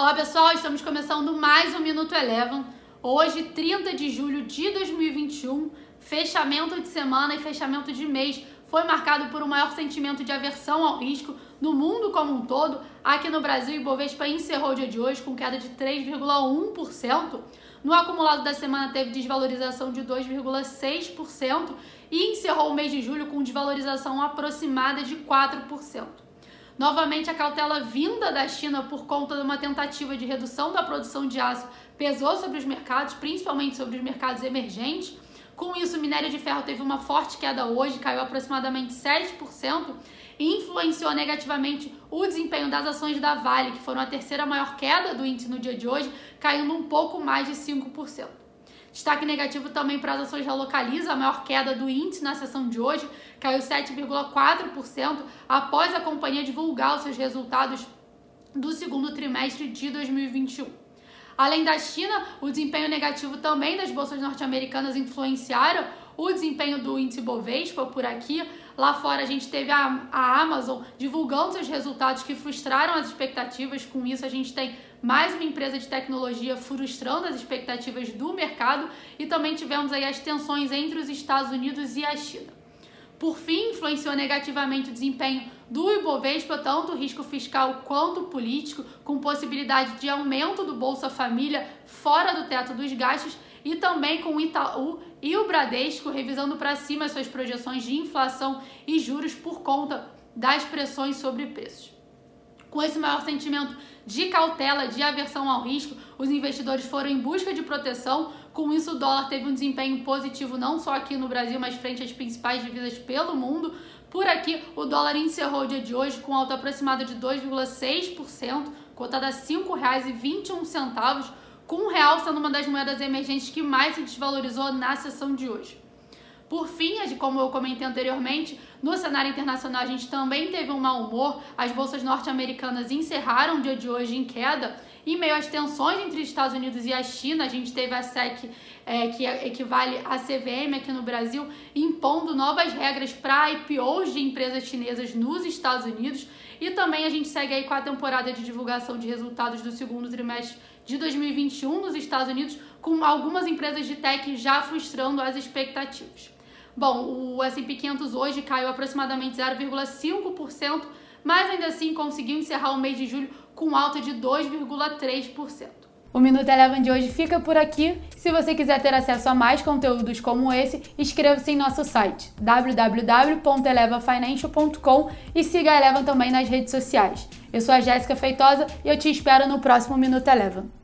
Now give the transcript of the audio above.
Olá pessoal, estamos começando mais um Minuto Eleven. Hoje, 30 de julho de 2021, fechamento de semana e fechamento de mês foi marcado por um maior sentimento de aversão ao risco no mundo como um todo. Aqui no Brasil, Ibovespa encerrou o dia de hoje com queda de 3,1%. No acumulado da semana teve desvalorização de 2,6% e encerrou o mês de julho com desvalorização aproximada de 4%. Novamente, a cautela vinda da China por conta de uma tentativa de redução da produção de aço pesou sobre os mercados, principalmente sobre os mercados emergentes. Com isso, o minério de ferro teve uma forte queda hoje, caiu aproximadamente 7% e influenciou negativamente o desempenho das ações da Vale, que foram a terceira maior queda do índice no dia de hoje, caindo um pouco mais de 5%. Destaque negativo também para as ações da Localiza, a maior queda do índice na sessão de hoje, caiu 7,4% após a companhia divulgar os seus resultados do segundo trimestre de 2021. Além da China, o desempenho negativo também das bolsas norte-americanas influenciaram o desempenho do índice Bovespa por aqui. Lá fora a gente teve a, a Amazon divulgando seus resultados que frustraram as expectativas. Com isso, a gente tem mais uma empresa de tecnologia frustrando as expectativas do mercado e também tivemos aí as tensões entre os Estados Unidos e a China. Por fim, influenciou negativamente o desempenho do Ibovespa, tanto o risco fiscal quanto político, com possibilidade de aumento do Bolsa Família fora do teto dos gastos e também com o Itaú e o Bradesco revisando para cima suas projeções de inflação e juros por conta das pressões sobre preços. Com esse maior sentimento de cautela, de aversão ao risco, os investidores foram em busca de proteção. Com isso, o dólar teve um desempenho positivo não só aqui no Brasil, mas frente às principais divisas pelo mundo. Por aqui, o dólar encerrou o dia de hoje com alta aproximada de 2,6%, cotada a R$ 5,21, com o real sendo uma das moedas emergentes que mais se desvalorizou na sessão de hoje. Por fim, como eu comentei anteriormente, no cenário internacional a gente também teve um mau humor. As bolsas norte-americanas encerraram o dia de hoje em queda. Em meio às tensões entre os Estados Unidos e a China, a gente teve a SEC, é, que equivale à CVM aqui no Brasil, impondo novas regras para IPOs de empresas chinesas nos Estados Unidos. E também a gente segue aí com a temporada de divulgação de resultados do segundo trimestre de 2021 nos Estados Unidos, com algumas empresas de tech já frustrando as expectativas. Bom, o S&P 500 hoje caiu aproximadamente 0,5%, mas ainda assim conseguiu encerrar o mês de julho com alta de 2,3%. O Minuto Eleven de hoje fica por aqui. Se você quiser ter acesso a mais conteúdos como esse, inscreva-se em nosso site www.elevafinancial.com e siga a Eleven também nas redes sociais. Eu sou a Jéssica Feitosa e eu te espero no próximo Minuto Eleven.